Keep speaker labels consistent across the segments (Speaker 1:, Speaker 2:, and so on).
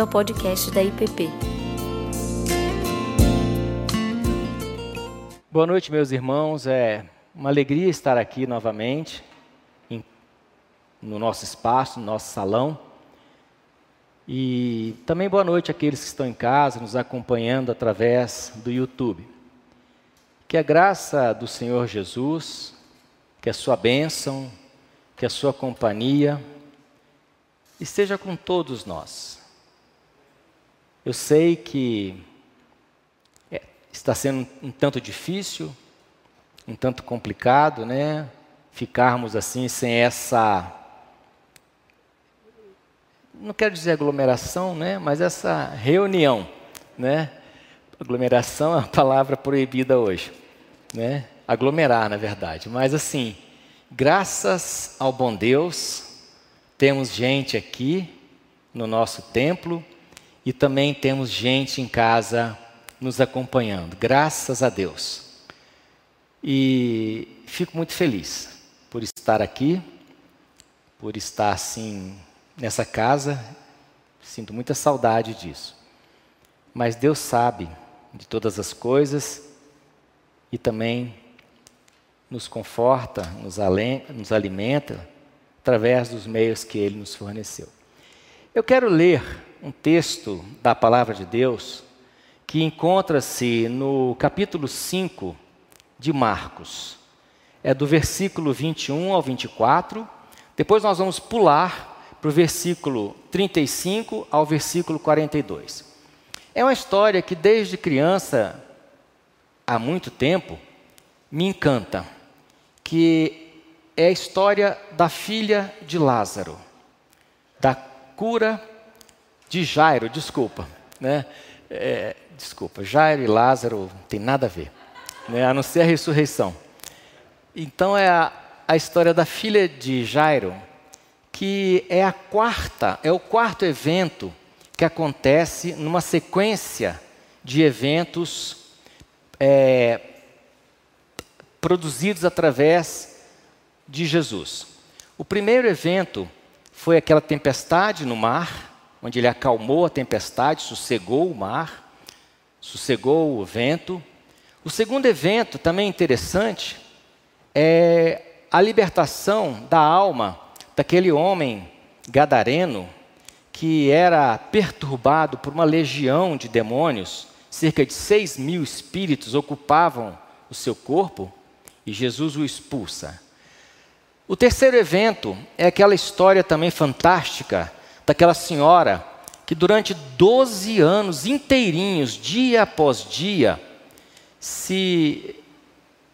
Speaker 1: bem-vindo ao podcast da IPP.
Speaker 2: Boa noite, meus irmãos. É uma alegria estar aqui novamente em, no nosso espaço, no nosso salão. E também boa noite àqueles que estão em casa, nos acompanhando através do YouTube. Que a graça do Senhor Jesus, que a sua bênção, que a sua companhia esteja com todos nós. Eu sei que é, está sendo um tanto difícil, um tanto complicado, né? Ficarmos assim sem essa não quero dizer aglomeração, né, mas essa reunião, né? Aglomeração é uma palavra proibida hoje, né? Aglomerar, na verdade. Mas assim, graças ao bom Deus, temos gente aqui no nosso templo e também temos gente em casa nos acompanhando, graças a Deus. E fico muito feliz por estar aqui, por estar assim nessa casa, sinto muita saudade disso. Mas Deus sabe de todas as coisas e também nos conforta, nos, nos alimenta através dos meios que ele nos forneceu. Eu quero ler um texto da palavra de Deus que encontra-se no capítulo 5 de Marcos. É do versículo 21 ao 24. Depois nós vamos pular para o versículo 35 ao versículo 42. É uma história que desde criança, há muito tempo, me encanta. Que é a história da filha de Lázaro, da cura de Jairo, desculpa, né? É, desculpa, Jairo e Lázaro não tem nada a ver, né? a não ser a ressurreição. Então é a, a história da filha de Jairo, que é a quarta, é o quarto evento que acontece numa sequência de eventos é, produzidos através de Jesus. O primeiro evento foi aquela tempestade no mar, onde ele acalmou a tempestade, sossegou o mar, sossegou o vento. O segundo evento, também interessante, é a libertação da alma daquele homem gadareno que era perturbado por uma legião de demônios, cerca de seis mil espíritos ocupavam o seu corpo, e Jesus o expulsa. O terceiro evento é aquela história também fantástica daquela senhora que durante 12 anos inteirinhos, dia após dia, se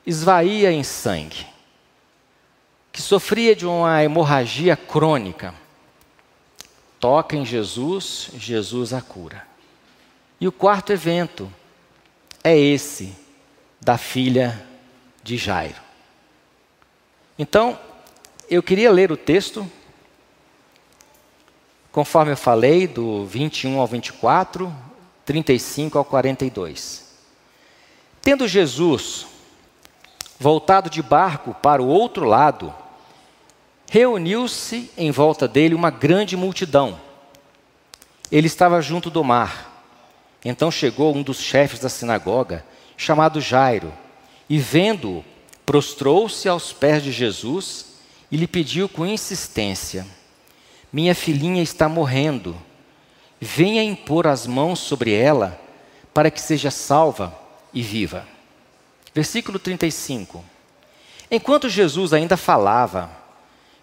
Speaker 2: esvaía em sangue, que sofria de uma hemorragia crônica. Toca em Jesus, Jesus a cura. E o quarto evento é esse da filha de Jairo. Então, eu queria ler o texto, conforme eu falei, do 21 ao 24, 35 ao 42. Tendo Jesus voltado de barco para o outro lado, reuniu-se em volta dele uma grande multidão. Ele estava junto do mar. Então chegou um dos chefes da sinagoga, chamado Jairo, e vendo-o, prostrou-se aos pés de Jesus e lhe pediu com insistência: Minha filhinha está morrendo. Venha impor as mãos sobre ela para que seja salva e viva. Versículo 35. Enquanto Jesus ainda falava,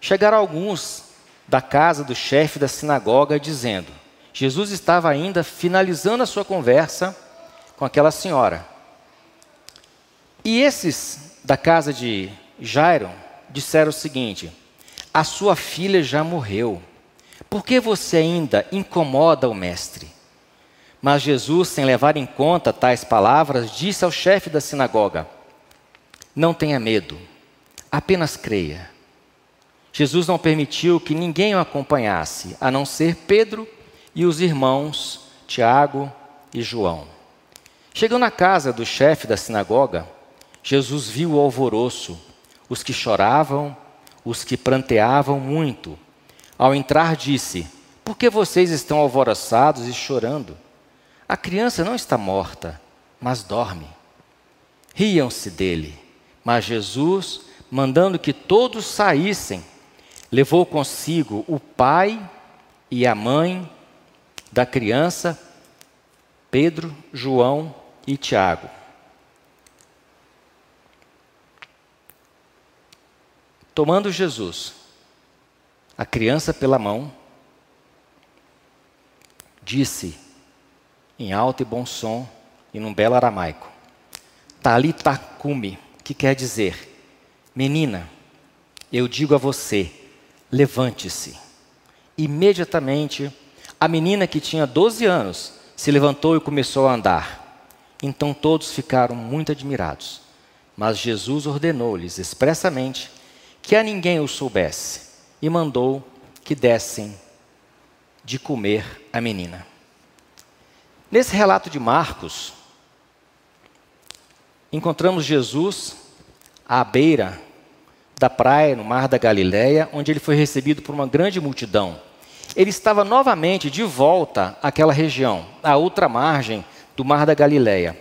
Speaker 2: chegaram alguns da casa do chefe da sinagoga dizendo: Jesus estava ainda finalizando a sua conversa com aquela senhora. E esses da casa de Jairo disseram o seguinte: A sua filha já morreu. Por que você ainda incomoda o mestre? Mas Jesus, sem levar em conta tais palavras, disse ao chefe da sinagoga: Não tenha medo, apenas creia. Jesus não permitiu que ninguém o acompanhasse, a não ser Pedro e os irmãos Tiago e João. Chegando na casa do chefe da sinagoga, Jesus viu o alvoroço os que choravam, os que pranteavam muito. Ao entrar, disse: Por que vocês estão alvoroçados e chorando? A criança não está morta, mas dorme. Riam-se dele. Mas Jesus, mandando que todos saíssem, levou consigo o pai e a mãe da criança, Pedro, João e Tiago. Tomando Jesus, a criança pela mão, disse em alto e bom som e num belo aramaico: Talita cumi, que quer dizer: Menina, eu digo a você, levante-se. Imediatamente, a menina que tinha 12 anos se levantou e começou a andar. Então todos ficaram muito admirados. Mas Jesus ordenou-lhes expressamente que a ninguém o soubesse e mandou que dessem de comer a menina. Nesse relato de Marcos, encontramos Jesus à beira da praia, no mar da Galileia, onde ele foi recebido por uma grande multidão. Ele estava novamente de volta àquela região, à outra margem do mar da Galileia,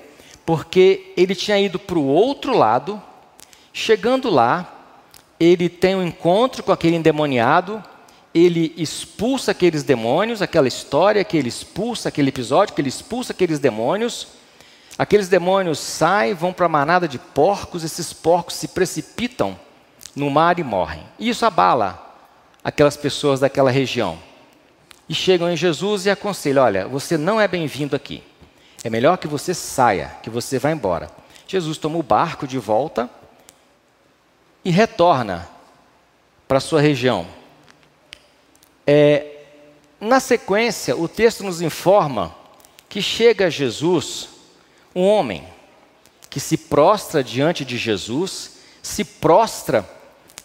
Speaker 2: porque ele tinha ido para o outro lado. Chegando lá, ele tem um encontro com aquele endemoniado ele expulsa aqueles demônios, aquela história que ele expulsa, aquele episódio que ele expulsa aqueles demônios. Aqueles demônios saem, vão para a manada de porcos, esses porcos se precipitam no mar e morrem. E isso abala aquelas pessoas daquela região. E chegam em Jesus e aconselham: olha, você não é bem-vindo aqui. É melhor que você saia, que você vá embora. Jesus toma o barco de volta e retorna para sua região. É, na sequência, o texto nos informa que chega a Jesus um homem que se prostra diante de Jesus, se prostra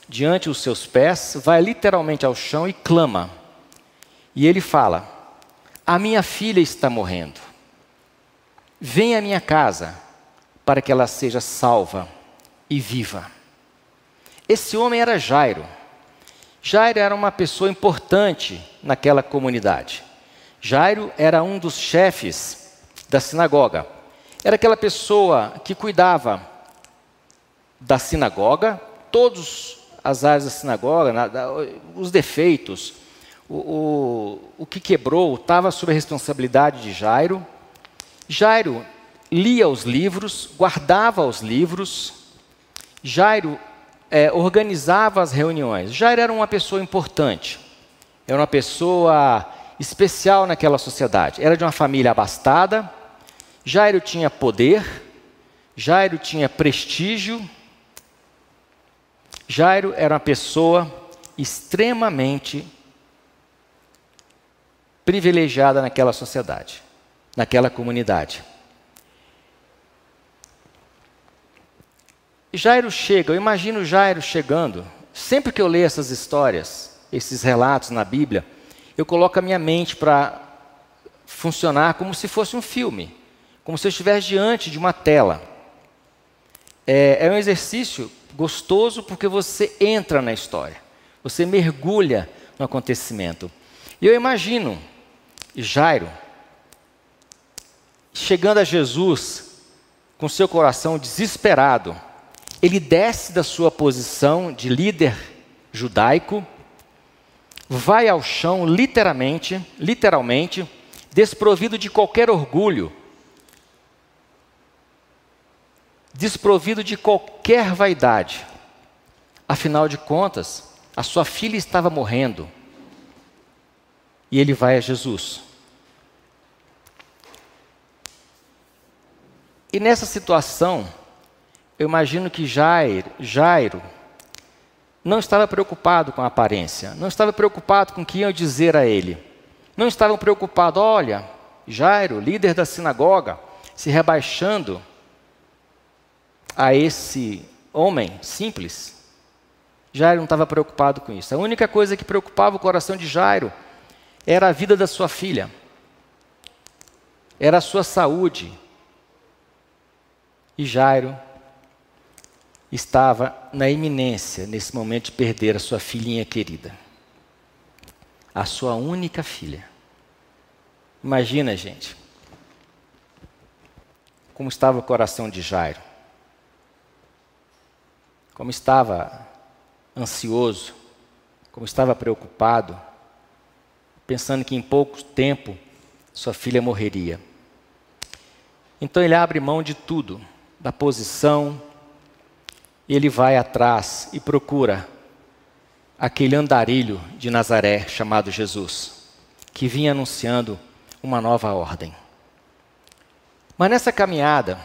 Speaker 2: diante os seus pés, vai literalmente ao chão e clama. E ele fala: A minha filha está morrendo. Venha à minha casa para que ela seja salva e viva. Esse homem era Jairo Jairo era uma pessoa importante naquela comunidade. Jairo era um dos chefes da sinagoga. Era aquela pessoa que cuidava da sinagoga, todas as áreas da sinagoga, os defeitos, o, o, o que quebrou estava sob a responsabilidade de Jairo. Jairo lia os livros, guardava os livros. Jairo é, organizava as reuniões. Jairo era uma pessoa importante, era uma pessoa especial naquela sociedade. Era de uma família abastada. Jairo tinha poder, Jairo tinha prestígio. Jairo era uma pessoa extremamente privilegiada naquela sociedade, naquela comunidade. Jairo chega, eu imagino Jairo chegando. Sempre que eu leio essas histórias, esses relatos na Bíblia, eu coloco a minha mente para funcionar como se fosse um filme, como se eu estivesse diante de uma tela. É, é um exercício gostoso porque você entra na história, você mergulha no acontecimento. E eu imagino Jairo chegando a Jesus com seu coração desesperado ele desce da sua posição de líder judaico, vai ao chão literalmente, literalmente, desprovido de qualquer orgulho, desprovido de qualquer vaidade. Afinal de contas, a sua filha estava morrendo. E ele vai a Jesus. E nessa situação, eu imagino que Jairo, Jairo não estava preocupado com a aparência, não estava preocupado com o que iam dizer a ele. Não estavam preocupados, olha, Jairo, líder da sinagoga, se rebaixando a esse homem simples. Jairo não estava preocupado com isso. A única coisa que preocupava o coração de Jairo era a vida da sua filha, era a sua saúde. E Jairo estava na iminência, nesse momento, de perder a sua filhinha querida. a sua única filha. Imagina, gente, como estava o coração de Jairo, como estava ansioso, como estava preocupado, pensando que em pouco tempo sua filha morreria. Então ele abre mão de tudo, da posição, ele vai atrás e procura aquele andarilho de Nazaré chamado Jesus, que vinha anunciando uma nova ordem. Mas nessa caminhada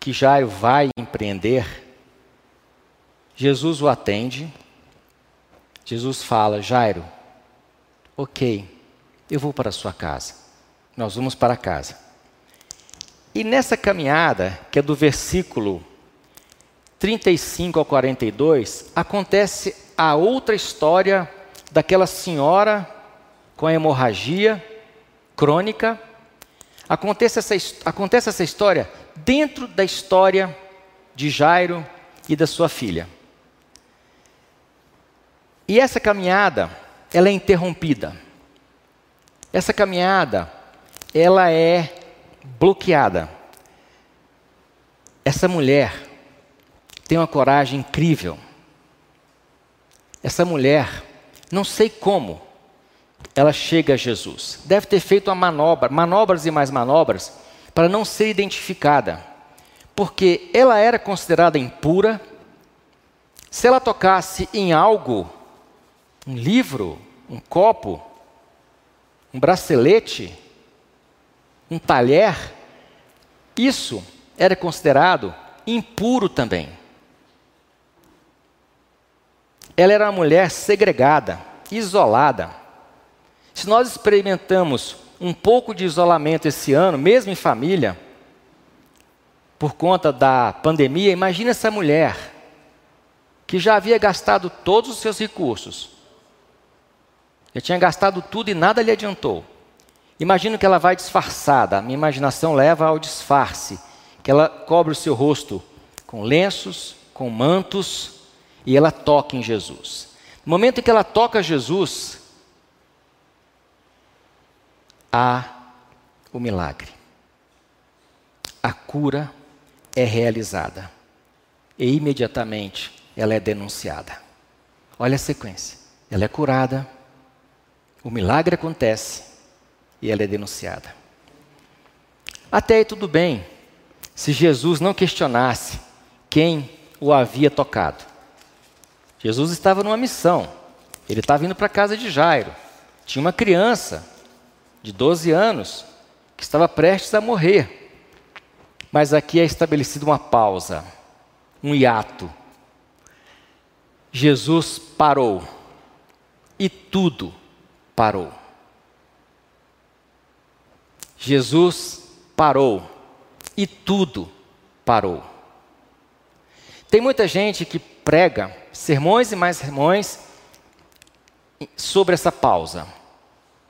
Speaker 2: que Jairo vai empreender, Jesus o atende. Jesus fala: Jairo, ok, eu vou para a sua casa. Nós vamos para casa. E nessa caminhada, que é do versículo 35 ao 42, acontece a outra história daquela senhora com a hemorragia crônica. Acontece essa, acontece essa história dentro da história de Jairo e da sua filha. E essa caminhada, ela é interrompida. Essa caminhada, ela é bloqueada. Essa mulher tem uma coragem incrível. Essa mulher, não sei como, ela chega a Jesus. Deve ter feito uma manobra, manobras e mais manobras, para não ser identificada. Porque ela era considerada impura. Se ela tocasse em algo, um livro, um copo, um bracelete, um talher, isso era considerado impuro também. Ela era uma mulher segregada, isolada. Se nós experimentamos um pouco de isolamento esse ano, mesmo em família, por conta da pandemia, imagine essa mulher que já havia gastado todos os seus recursos, já tinha gastado tudo e nada lhe adiantou. Imagino que ela vai disfarçada, minha imaginação leva ao disfarce, que ela cobre o seu rosto com lenços, com mantos, e ela toca em Jesus. No momento em que ela toca Jesus, há o milagre. A cura é realizada. E imediatamente ela é denunciada. Olha a sequência. Ela é curada, o milagre acontece e ela é denunciada. Até aí tudo bem, se Jesus não questionasse quem o havia tocado. Jesus estava numa missão. Ele estava indo para a casa de Jairo. Tinha uma criança de 12 anos que estava prestes a morrer. Mas aqui é estabelecida uma pausa, um hiato. Jesus parou e tudo parou. Jesus parou e tudo parou. Tem muita gente que prega sermões e mais sermões sobre essa pausa,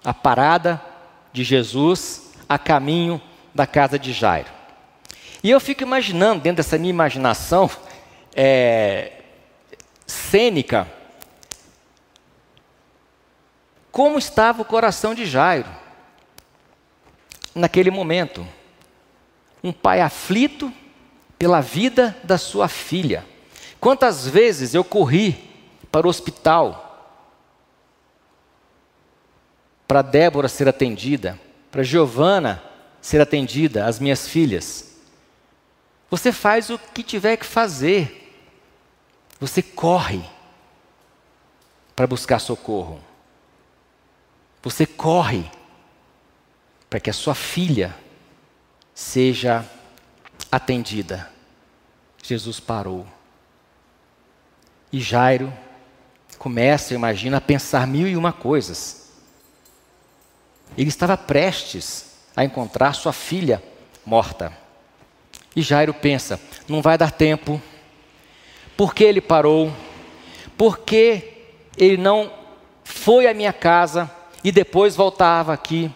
Speaker 2: a parada de Jesus a caminho da casa de Jairo. E eu fico imaginando, dentro dessa minha imaginação é, cênica, como estava o coração de Jairo naquele momento. Um pai aflito pela vida da sua filha. Quantas vezes eu corri para o hospital para Débora ser atendida, para Giovana ser atendida, as minhas filhas. Você faz o que tiver que fazer. Você corre para buscar socorro. Você corre para que a sua filha seja atendida. Jesus parou. E Jairo começa, imagina, a pensar mil e uma coisas. Ele estava prestes a encontrar sua filha morta. E Jairo pensa: não vai dar tempo. Por que ele parou? Por que ele não foi à minha casa e depois voltava aqui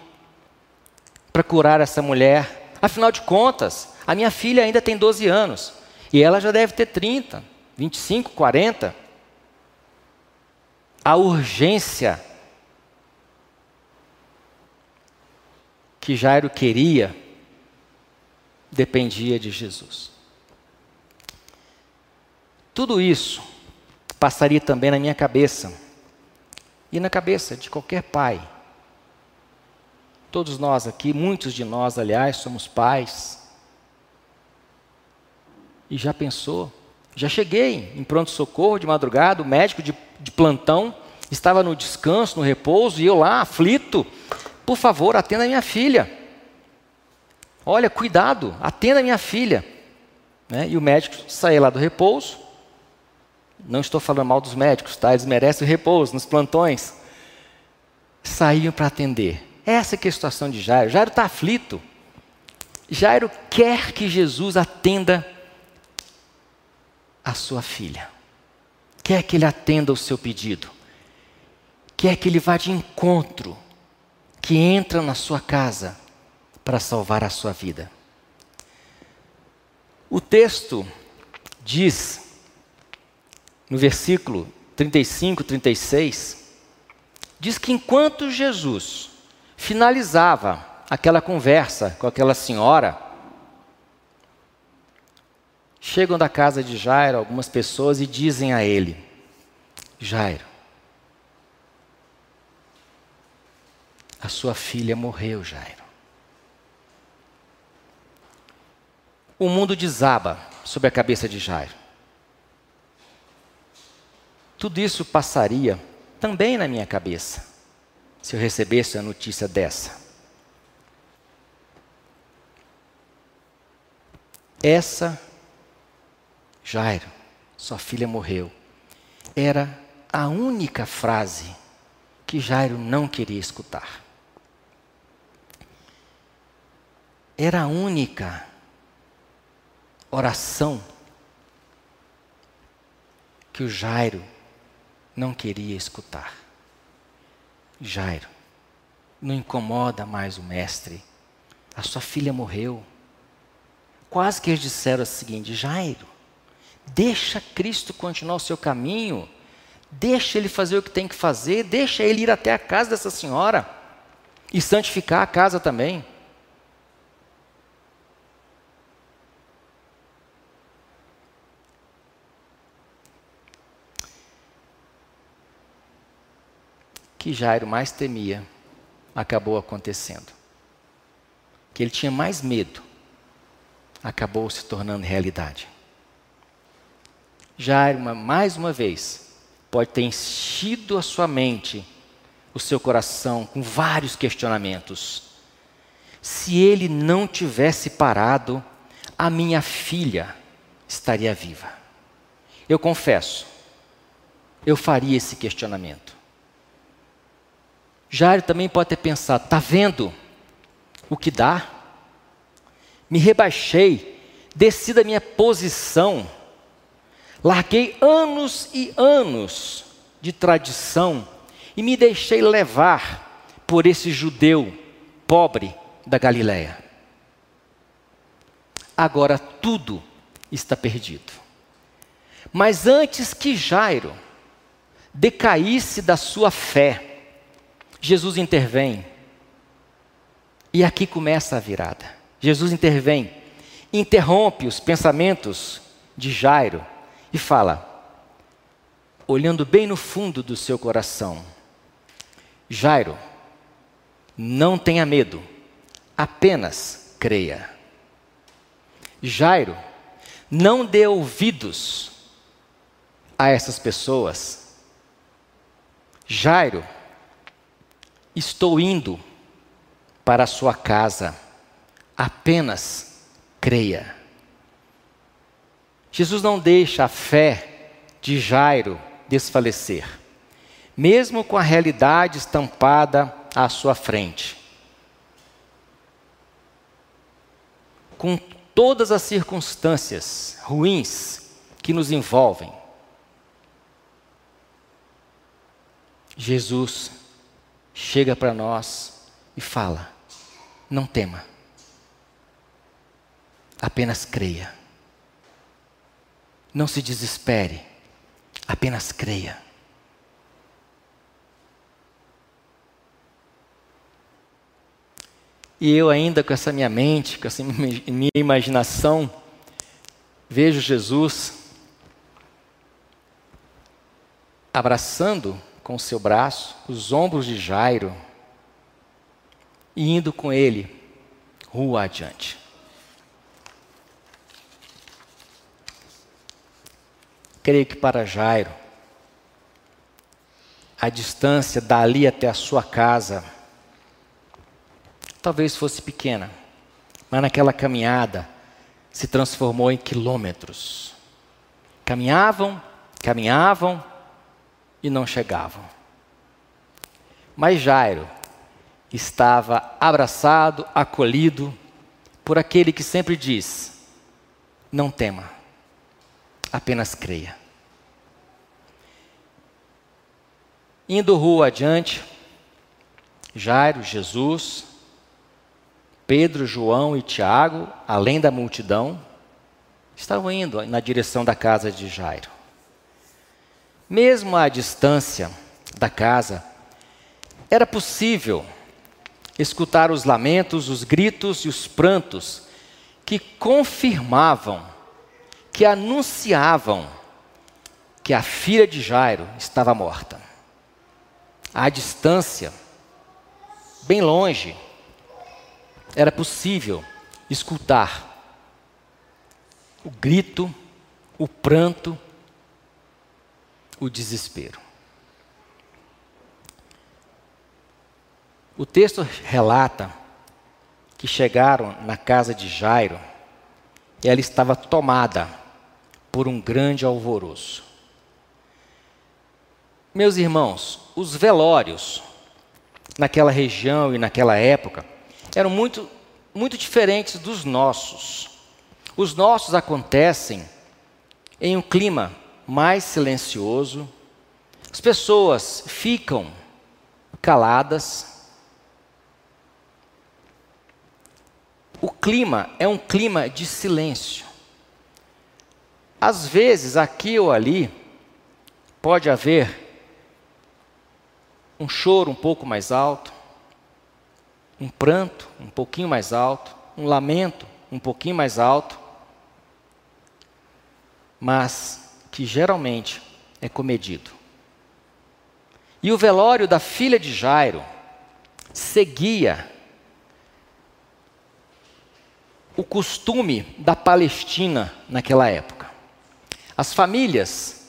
Speaker 2: para curar essa mulher? Afinal de contas, a minha filha ainda tem 12 anos e ela já deve ter 30. 25, 40. a urgência que Jairo queria dependia de Jesus. Tudo isso passaria também na minha cabeça e na cabeça de qualquer pai. Todos nós aqui, muitos de nós, aliás, somos pais. E já pensou? Já cheguei em pronto-socorro de madrugada, o médico de, de plantão estava no descanso, no repouso, e eu lá, aflito. Por favor, atenda a minha filha. Olha, cuidado, atenda a minha filha. Né? E o médico saiu lá do repouso. Não estou falando mal dos médicos, tá? Eles merecem o repouso nos plantões. Saíam para atender. Essa é a situação de Jairo. Jairo está aflito. Jairo quer que Jesus atenda a sua filha. Quer que ele atenda o seu pedido. Quer que ele vá de encontro, que entra na sua casa para salvar a sua vida. O texto diz, no versículo 35, 36, diz que enquanto Jesus finalizava aquela conversa com aquela senhora, chegam da casa de Jairo algumas pessoas e dizem a ele: Jairo, a sua filha morreu, Jairo. O mundo desaba sobre a cabeça de Jairo. Tudo isso passaria também na minha cabeça se eu recebesse a notícia dessa. Essa, Jairo, sua filha morreu, era a única frase que Jairo não queria escutar. Era a única oração que o Jairo não queria escutar. Jairo, não incomoda mais o mestre. A sua filha morreu. Quase que eles disseram o seguinte: Jairo, deixa Cristo continuar o seu caminho, deixa ele fazer o que tem que fazer, deixa ele ir até a casa dessa senhora e santificar a casa também. que Jairo mais temia acabou acontecendo. Que ele tinha mais medo acabou se tornando realidade. Jairo, mais uma vez, pode ter enchido a sua mente, o seu coração com vários questionamentos. Se ele não tivesse parado, a minha filha estaria viva. Eu confesso, eu faria esse questionamento. Jairo também pode ter pensado: está vendo o que dá? Me rebaixei, desci da minha posição, larguei anos e anos de tradição e me deixei levar por esse judeu pobre da Galiléia. Agora tudo está perdido. Mas antes que Jairo decaísse da sua fé, Jesus intervém. E aqui começa a virada. Jesus intervém, interrompe os pensamentos de Jairo e fala, olhando bem no fundo do seu coração: Jairo, não tenha medo, apenas creia. Jairo, não dê ouvidos a essas pessoas. Jairo, Estou indo para a sua casa, apenas creia. Jesus não deixa a fé de Jairo desfalecer, mesmo com a realidade estampada à sua frente. Com todas as circunstâncias ruins que nos envolvem, Jesus chega para nós e fala: não tema, apenas creia. Não se desespere, apenas creia. E eu ainda com essa minha mente, com essa minha imaginação, vejo Jesus abraçando com o seu braço os ombros de Jairo e indo com ele rua adiante. Creio que para Jairo, a distância dali até a sua casa talvez fosse pequena, mas naquela caminhada se transformou em quilômetros. Caminhavam, caminhavam e não chegavam. Mas Jairo estava abraçado, acolhido por aquele que sempre diz: Não tema, apenas creia. Indo rua adiante, Jairo, Jesus, Pedro, João e Tiago, além da multidão, estavam indo na direção da casa de Jairo. Mesmo à distância da casa, era possível escutar os lamentos, os gritos e os prantos que confirmavam, que anunciavam que a filha de Jairo estava morta. À distância, bem longe, era possível escutar o grito, o pranto, o desespero. O texto relata que chegaram na casa de Jairo e ela estava tomada por um grande alvoroço. Meus irmãos, os velórios naquela região e naquela época eram muito, muito diferentes dos nossos. Os nossos acontecem em um clima mais silencioso, as pessoas ficam caladas. O clima é um clima de silêncio. Às vezes, aqui ou ali, pode haver um choro um pouco mais alto, um pranto um pouquinho mais alto, um lamento um pouquinho mais alto, mas que geralmente é comedido. E o velório da filha de Jairo seguia o costume da Palestina naquela época. As famílias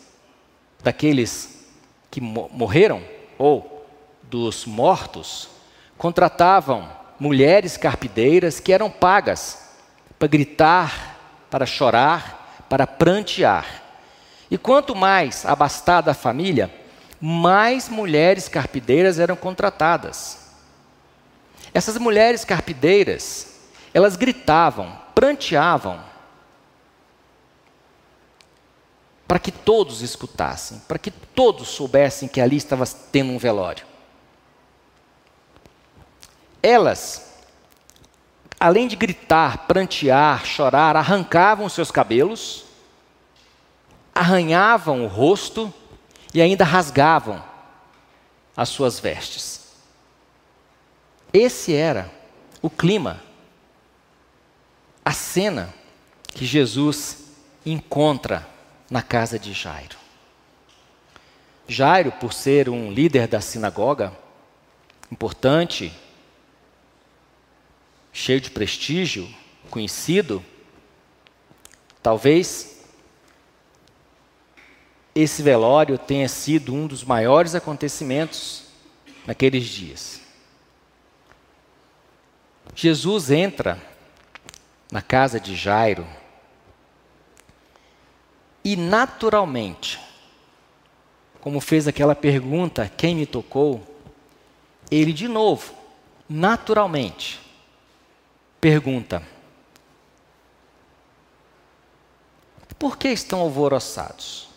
Speaker 2: daqueles que morreram ou dos mortos contratavam mulheres carpideiras que eram pagas para gritar, para chorar, para prantear. E quanto mais abastada a família, mais mulheres carpideiras eram contratadas. Essas mulheres carpideiras, elas gritavam, pranteavam, para que todos escutassem, para que todos soubessem que ali estava tendo um velório. Elas, além de gritar, prantear, chorar, arrancavam seus cabelos, arranhavam o rosto e ainda rasgavam as suas vestes. Esse era o clima, a cena que Jesus encontra na casa de Jairo. Jairo, por ser um líder da sinagoga, importante, cheio de prestígio, conhecido, talvez esse velório tenha sido um dos maiores acontecimentos naqueles dias. Jesus entra na casa de Jairo e, naturalmente, como fez aquela pergunta: quem me tocou? Ele, de novo, naturalmente, Pergunta: Por que estão alvoroçados?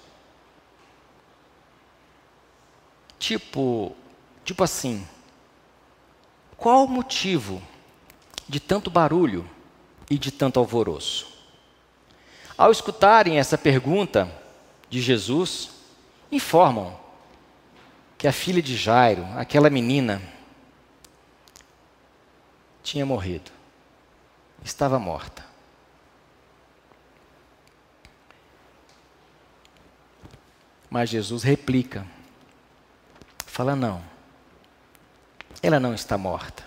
Speaker 2: Tipo, tipo assim, qual o motivo de tanto barulho e de tanto alvoroço? Ao escutarem essa pergunta de Jesus, informam que a filha de Jairo, aquela menina, tinha morrido, estava morta. Mas Jesus replica, fala: não, ela não está morta,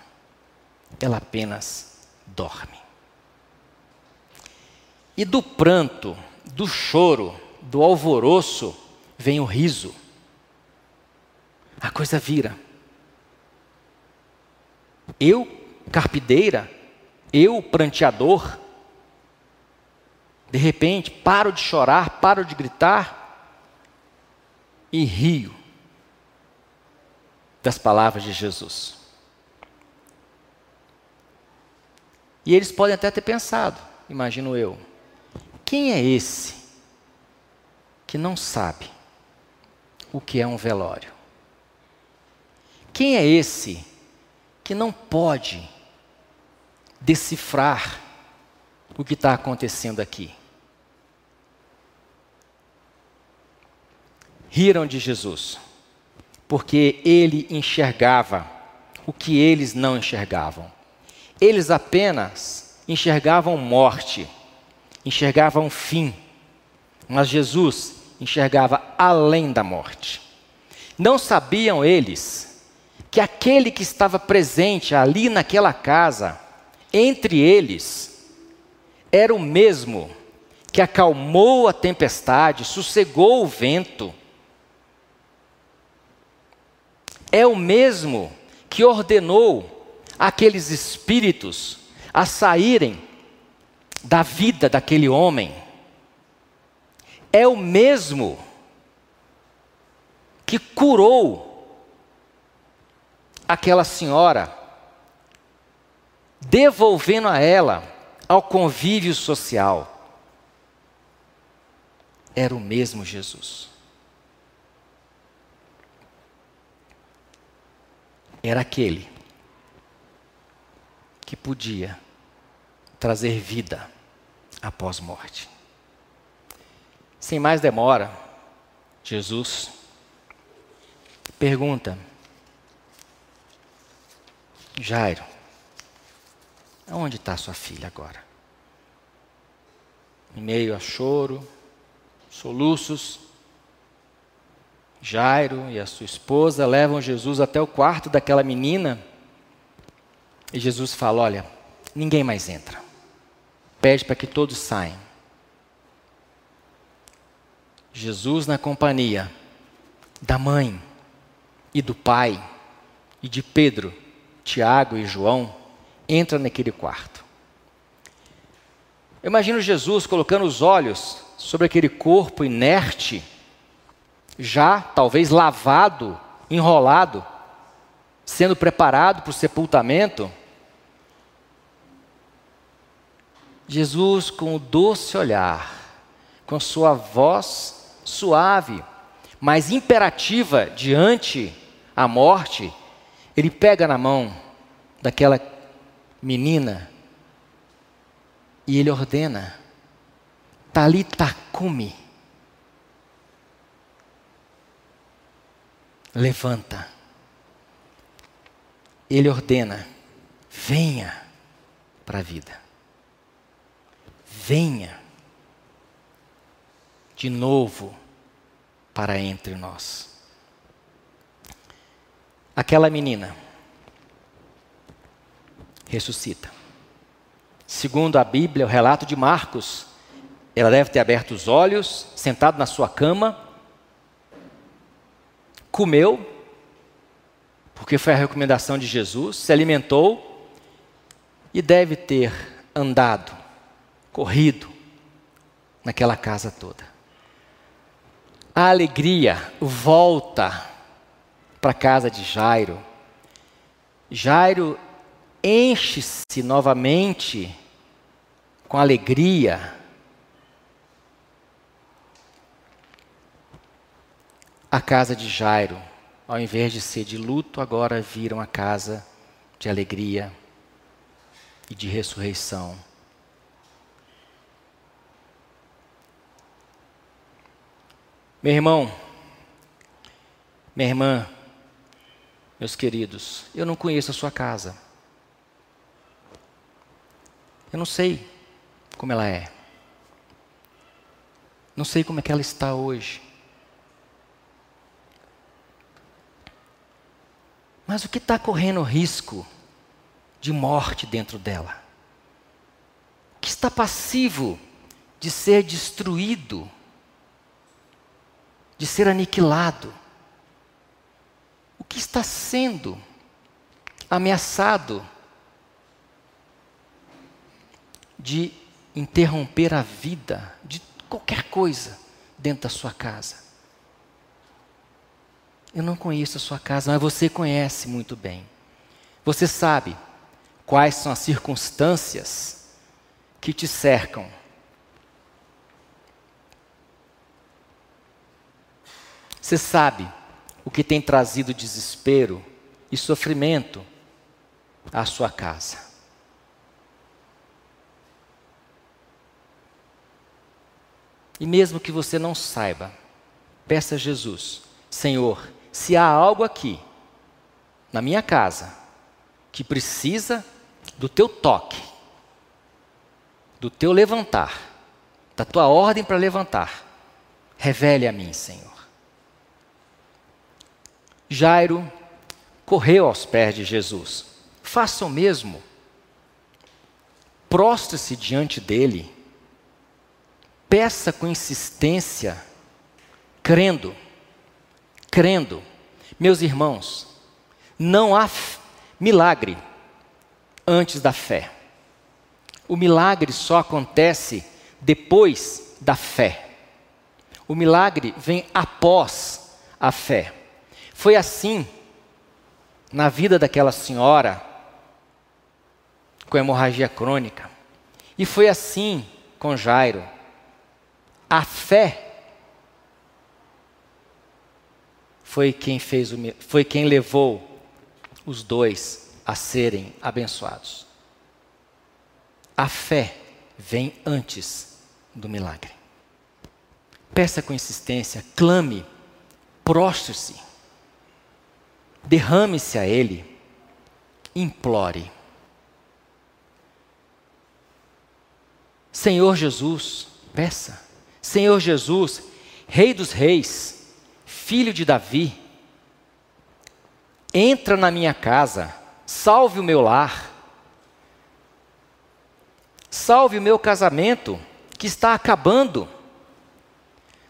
Speaker 2: ela apenas dorme. E do pranto, do choro, do alvoroço, vem o riso. A coisa vira. Eu, carpideira, eu, pranteador, de repente paro de chorar, paro de gritar e rio das palavras de Jesus. E eles podem até ter pensado, imagino eu, quem é esse que não sabe o que é um velório? Quem é esse que não pode decifrar o que está acontecendo aqui? Riram de Jesus, porque ele enxergava o que eles não enxergavam. Eles apenas enxergavam morte, enxergavam fim, mas Jesus enxergava além da morte. Não sabiam eles que aquele que estava presente ali naquela casa, entre eles, era o mesmo que acalmou a tempestade, sossegou o vento. É o mesmo que ordenou aqueles espíritos a saírem da vida daquele homem. É o mesmo que curou aquela senhora, devolvendo a ela ao convívio social. Era o mesmo Jesus. Era aquele que podia trazer vida após morte. Sem mais demora, Jesus pergunta: Jairo, aonde está sua filha agora? Em meio a choro, soluços, Jairo e a sua esposa levam Jesus até o quarto daquela menina e Jesus fala: Olha, ninguém mais entra. Pede para que todos saiam. Jesus, na companhia da mãe e do pai e de Pedro, Tiago e João, entra naquele quarto. Eu imagino Jesus colocando os olhos sobre aquele corpo inerte, já talvez lavado, enrolado, sendo preparado para o sepultamento. Jesus, com o doce olhar, com sua voz suave, mas imperativa diante a morte, ele pega na mão daquela menina e ele ordena: Talita cumi. Levanta. Ele ordena: venha para a vida. Venha de novo para entre nós. Aquela menina ressuscita. Segundo a Bíblia, o relato de Marcos, ela deve ter aberto os olhos, sentado na sua cama, comeu, porque foi a recomendação de Jesus, se alimentou e deve ter andado, corrido naquela casa toda. A alegria volta para a casa de Jairo. Jairo enche-se novamente com alegria. A casa de Jairo, ao invés de ser de luto, agora viram a casa de alegria e de ressurreição. Meu irmão, minha irmã, meus queridos, eu não conheço a sua casa. Eu não sei como ela é. Não sei como é que ela está hoje. Mas o que está correndo risco de morte dentro dela? O que está passivo de ser destruído, de ser aniquilado? O que está sendo ameaçado de interromper a vida de qualquer coisa dentro da sua casa? Eu não conheço a sua casa, mas você conhece muito bem. Você sabe quais são as circunstâncias que te cercam. Você sabe o que tem trazido desespero e sofrimento à sua casa. E mesmo que você não saiba, peça a Jesus: Senhor, se há algo aqui, na minha casa, que precisa do teu toque, do teu levantar, da tua ordem para levantar, revele a mim, Senhor. Jairo correu aos pés de Jesus. Faça o mesmo. Prostre-se diante dele. Peça com insistência, crendo crendo. Meus irmãos, não há milagre antes da fé. O milagre só acontece depois da fé. O milagre vem após a fé. Foi assim na vida daquela senhora com hemorragia crônica. E foi assim com Jairo. A fé foi quem fez o, foi quem levou os dois a serem abençoados. A fé vem antes do milagre. Peça com insistência, clame, prostre-se, derrame-se a Ele, implore. Senhor Jesus, peça. Senhor Jesus, Rei dos Reis, filho de Davi, entra na minha casa, salve o meu lar, salve o meu casamento, que está acabando.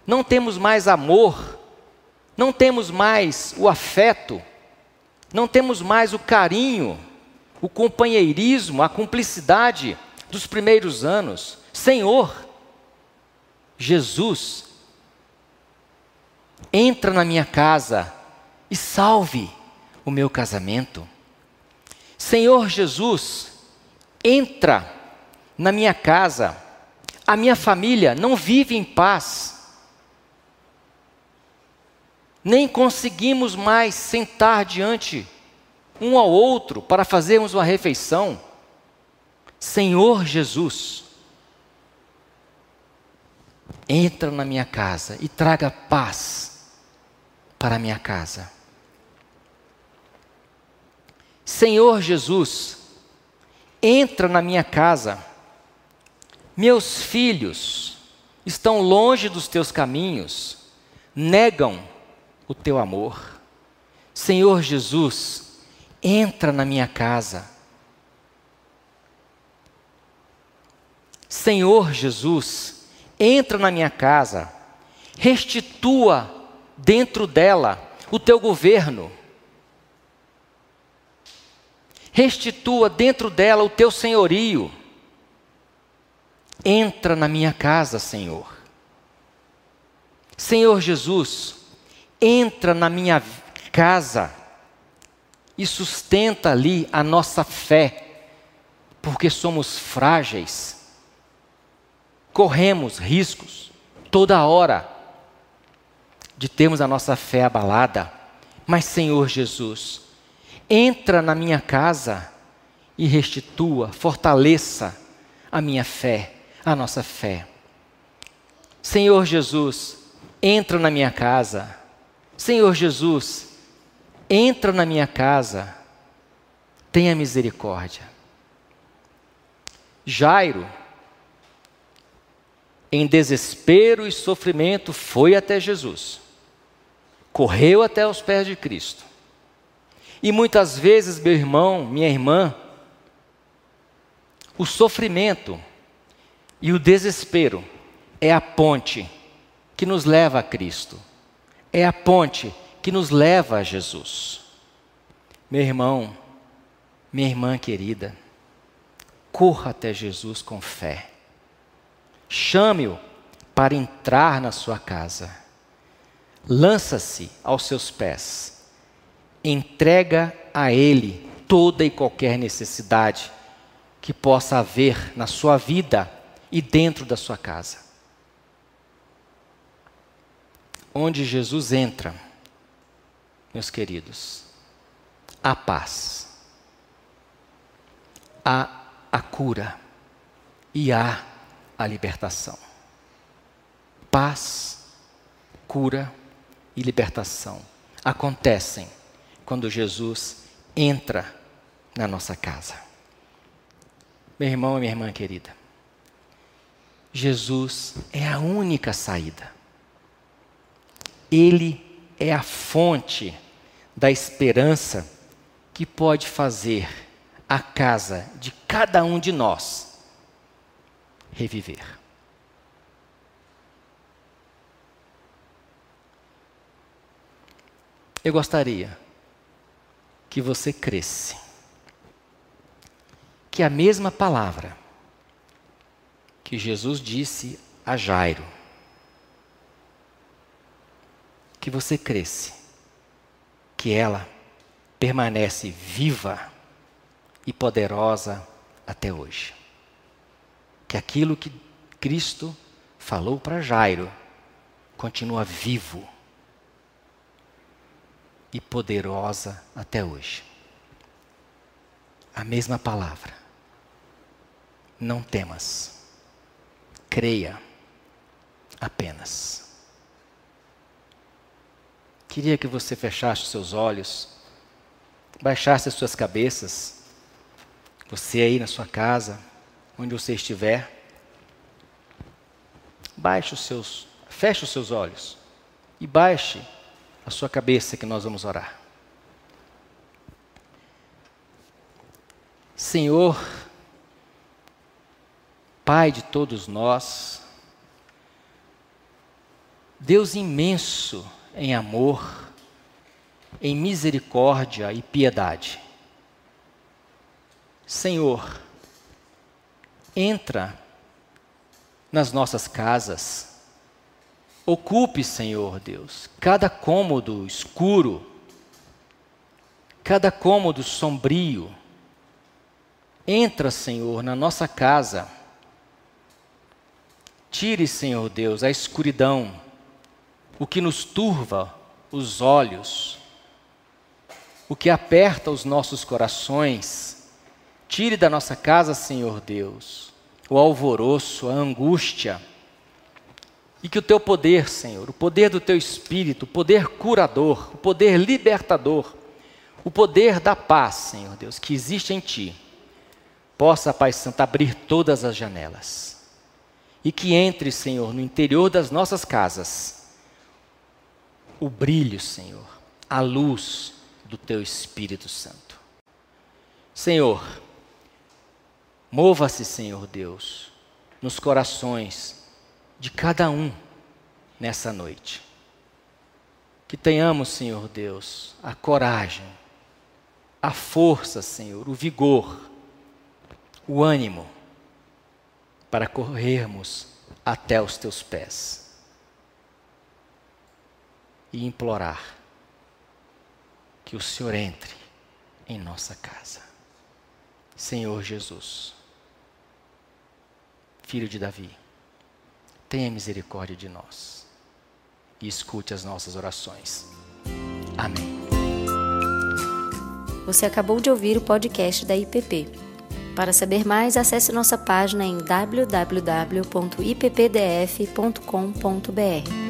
Speaker 2: Não temos mais amor, não temos mais o afeto, não temos mais o carinho, o companheirismo, a cumplicidade dos primeiros anos. Senhor, Jesus, entra na minha casa e salve o meu casamento. Senhor Jesus, entra na minha casa, a minha família não vive em paz. Nem conseguimos mais sentar diante um ao outro para fazermos uma refeição. Senhor Jesus, entra na minha casa e traga paz para a minha casa. Senhor Jesus, entra na minha casa. Meus filhos estão longe dos teus caminhos, negam o teu amor. Senhor Jesus, entra na minha casa. Senhor Jesus, entra na minha casa, restitua dentro dela o teu governo. Restitua dentro dela o teu senhorio. Entra na minha casa, Senhor. Senhor Jesus, entra na minha casa e sustenta ali a nossa fé, porque somos frágeis, corremos riscos toda hora de termos a nossa fé abalada. Mas, Senhor Jesus, entra na minha casa e restitua, fortaleça a minha fé, a nossa fé. Senhor Jesus, entra na minha casa. Senhor Jesus, entra na minha casa. Tenha misericórdia. Jairo, em desespero e sofrimento, foi até Jesus, correu até os pés de Cristo. E muitas vezes, meu irmão, minha irmã, o sofrimento e o desespero é a ponte que nos leva a Cristo, é a ponte que nos leva a Jesus. Meu irmão, minha irmã querida, corra até Jesus com fé. Chame-o para entrar na sua casa. Lança-se aos seus pés. Entrega a Ele toda e qualquer necessidade que possa haver na sua vida e dentro da sua casa. Onde Jesus entra, meus queridos, há paz, há a cura e há a libertação. Paz, cura e libertação acontecem quando Jesus entra na nossa casa. Meu irmão e minha irmã querida, Jesus é a única saída. Ele é a fonte da esperança que pode fazer a casa de cada um de nós reviver. Eu gostaria que você cresce, que a mesma palavra que Jesus disse a Jairo, que você cresce, que ela permanece viva e poderosa até hoje. Que aquilo que Cristo falou para Jairo continua vivo e poderosa até hoje. A mesma palavra. Não temas. Creia apenas. Queria que você fechasse os seus olhos, baixasse as suas cabeças, você aí na sua casa, onde você estiver, baixe os seus, feche os seus olhos e baixe a sua cabeça que nós vamos orar. Senhor, Pai de todos nós, Deus imenso em amor, em misericórdia e piedade. Senhor, entra nas nossas casas, Ocupe, Senhor Deus, cada cômodo escuro, cada cômodo sombrio. Entra, Senhor, na nossa casa. Tire, Senhor Deus, a escuridão, o que nos turva os olhos, o que aperta os nossos corações. Tire da nossa casa, Senhor Deus, o alvoroço, a angústia e que o teu poder, Senhor, o poder do teu espírito, o poder curador, o poder libertador, o poder da paz, Senhor Deus, que existe em ti, possa, Pai Santo, abrir todas as janelas. E que entre, Senhor, no interior das nossas casas, o brilho, Senhor, a luz do teu Espírito Santo. Senhor, mova-se, Senhor Deus, nos corações de cada um nessa noite. Que tenhamos, Senhor Deus, a coragem, a força, Senhor, o vigor, o ânimo para corrermos até os teus pés e implorar que o Senhor entre em nossa casa. Senhor Jesus, Filho de Davi tenha misericórdia de nós e escute as nossas orações. Amém.
Speaker 1: Você acabou de ouvir o podcast da IPP. Para saber mais, acesse nossa página em www.ippdf.com.br.